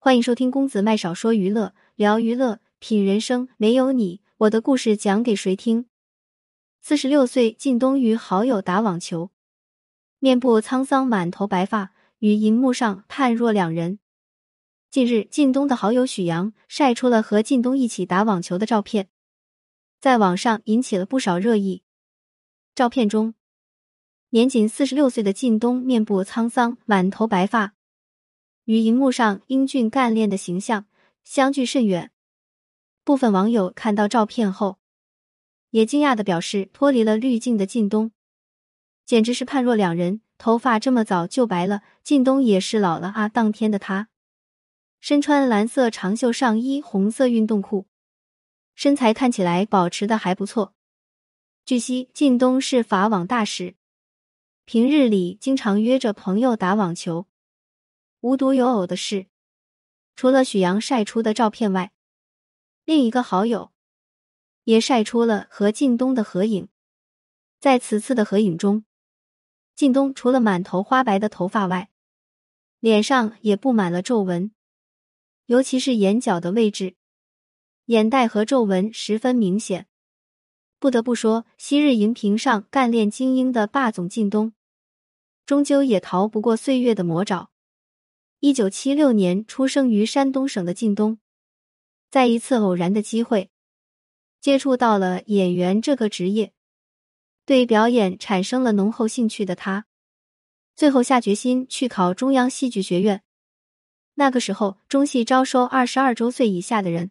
欢迎收听公子麦少说娱乐，聊娱乐，品人生。没有你，我的故事讲给谁听？四十六岁靳东与好友打网球，面部沧桑，满头白发，与荧幕上判若两人。近日，靳东的好友许阳晒出了和靳东一起打网球的照片，在网上引起了不少热议。照片中，年仅四十六岁的靳东面部沧桑，满头白发。与荧幕上英俊干练的形象相距甚远，部分网友看到照片后，也惊讶的表示，脱离了滤镜的靳东，简直是判若两人。头发这么早就白了，靳东也是老了啊！当天的他，身穿蓝色长袖上衣、红色运动裤，身材看起来保持的还不错。据悉，靳东是法网大使，平日里经常约着朋友打网球。无独有偶的是，除了许阳晒出的照片外，另一个好友也晒出了和靳东的合影。在此次的合影中，靳东除了满头花白的头发外，脸上也布满了皱纹，尤其是眼角的位置，眼袋和皱纹十分明显。不得不说，昔日荧屏上干练精英的霸总靳东，终究也逃不过岁月的魔爪。一九七六年出生于山东省的靳东，在一次偶然的机会，接触到了演员这个职业，对表演产生了浓厚兴趣的他，最后下决心去考中央戏剧学院。那个时候，中戏招收二十二周岁以下的人，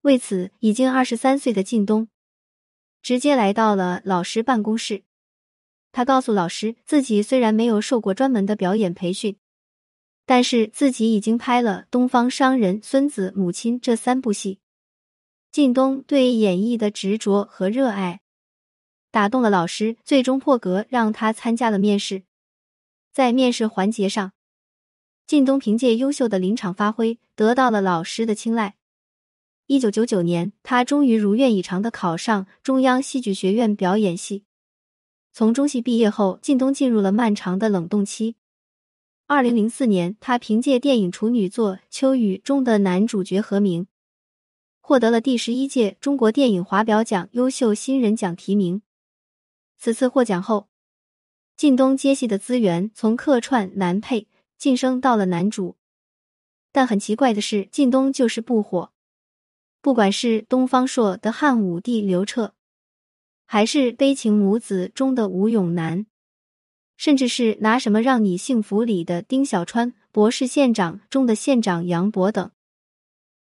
为此，已经二十三岁的靳东，直接来到了老师办公室。他告诉老师，自己虽然没有受过专门的表演培训。但是自己已经拍了《东方商人》《孙子》《母亲》这三部戏，靳东对演绎的执着和热爱打动了老师，最终破格让他参加了面试。在面试环节上，靳东凭借优秀的临场发挥得到了老师的青睐。一九九九年，他终于如愿以偿的考上中央戏剧学院表演系。从中戏毕业后，靳东进入了漫长的冷冻期。二零零四年，他凭借电影处女作《秋雨》中的男主角何明，获得了第十一届中国电影华表奖优秀新人奖提名。此次获奖后，靳东接戏的资源从客串男配晋升到了男主。但很奇怪的是，靳东就是不火。不管是东方朔的汉武帝刘彻，还是《悲情母子》中的吴永南。甚至是拿什么让你幸福里的丁小川，《博士县长》中的县长杨博等，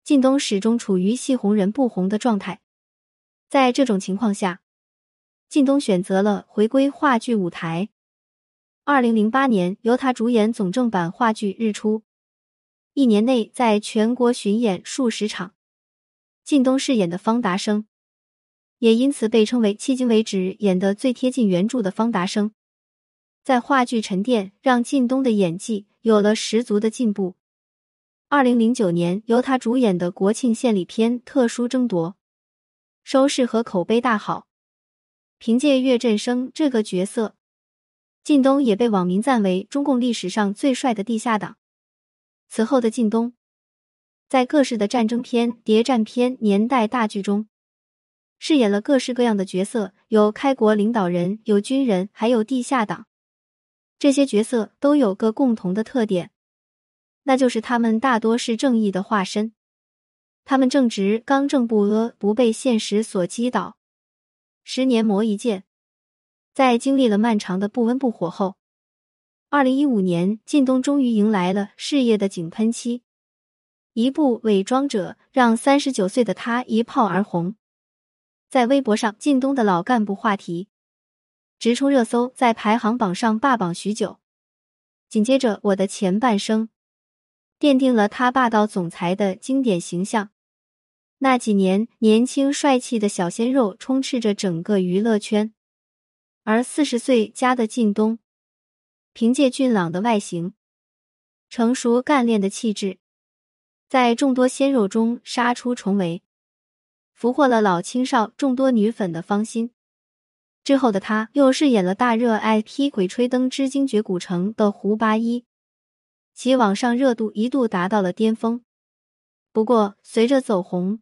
靳东始终处于戏红人不红的状态。在这种情况下，靳东选择了回归话剧舞台。二零零八年，由他主演总正版话剧《日出》，一年内在全国巡演数十场。靳东饰演的方达生，也因此被称为迄今为止演的最贴近原著的方达生。在话剧沉淀，让靳东的演技有了十足的进步。二零零九年，由他主演的国庆献礼片《特殊争夺》，收视和口碑大好。凭借岳振声这个角色，靳东也被网民赞为中共历史上最帅的地下党。此后的靳东，在各式的战争片、谍战片、年代大剧中，饰演了各式各样的角色，有开国领导人，有军人，还有地下党。这些角色都有个共同的特点，那就是他们大多是正义的化身。他们正直、刚正不阿，不被现实所击倒。十年磨一剑，在经历了漫长的不温不火后，二零一五年，靳东终于迎来了事业的井喷期。一部《伪装者》让三十九岁的他一炮而红，在微博上，靳东的老干部话题。直冲热搜，在排行榜上霸榜许久。紧接着，《我的前半生》奠定了他霸道总裁的经典形象。那几年，年轻帅气的小鲜肉充斥着整个娱乐圈，而四十岁加的靳东，凭借俊朗的外形、成熟干练的气质，在众多鲜肉中杀出重围，俘获了老青少众多女粉的芳心。之后的他又饰演了大热 IP《鬼吹灯之精绝古城》的胡八一，其网上热度一度达到了巅峰。不过，随着走红，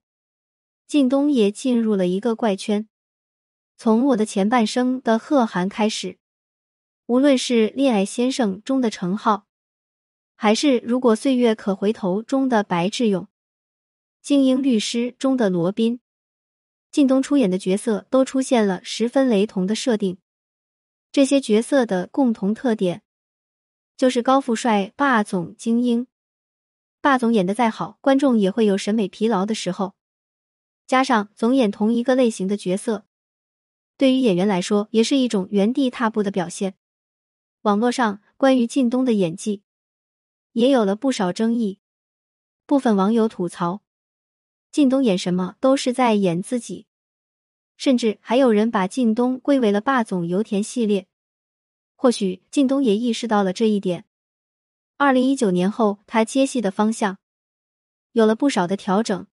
靳东也进入了一个怪圈。从我的前半生的贺涵开始，无论是《恋爱先生》中的程浩，还是《如果岁月可回头》中的白志勇，《精英律师》中的罗宾，靳东出演的角色都出现了十分雷同的设定。这些角色的共同特点，就是高富帅、霸总、精英。霸总演的再好，观众也会有审美疲劳的时候。加上总演同一个类型的角色。对于演员来说，也是一种原地踏步的表现。网络上关于靳东的演技也有了不少争议，部分网友吐槽靳东演什么都是在演自己，甚至还有人把靳东归为了霸总油田系列。或许靳东也意识到了这一点。二零一九年后，他接戏的方向有了不少的调整。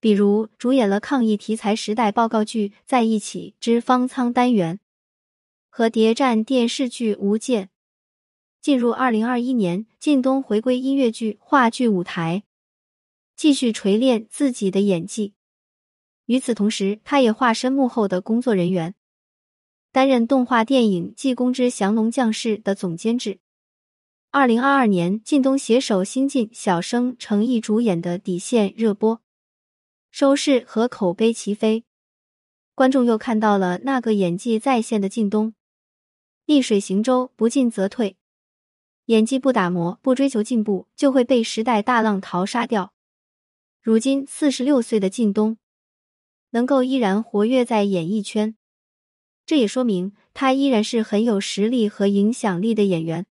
比如主演了抗疫题材时代报告剧《在一起之方舱》单元和谍战电视剧《无间》。进入二零二一年，靳东回归音乐剧、话剧舞台，继续锤炼自己的演技。与此同时，他也化身幕后的工作人员，担任动画电影《济公之降龙将士》的总监制。二零二二年，靳东携手新晋小生程毅主演的《底线》热播。收视和口碑齐飞，观众又看到了那个演技在线的靳东。逆水行舟，不进则退，演技不打磨，不追求进步，就会被时代大浪淘沙掉。如今四十六岁的靳东，能够依然活跃在演艺圈，这也说明他依然是很有实力和影响力的演员。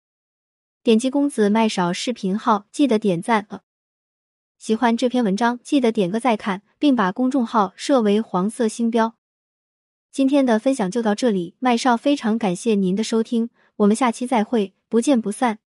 点击公子麦少视频号，记得点赞呃。喜欢这篇文章，记得点个再看，并把公众号设为黄色星标。今天的分享就到这里，麦少非常感谢您的收听，我们下期再会，不见不散。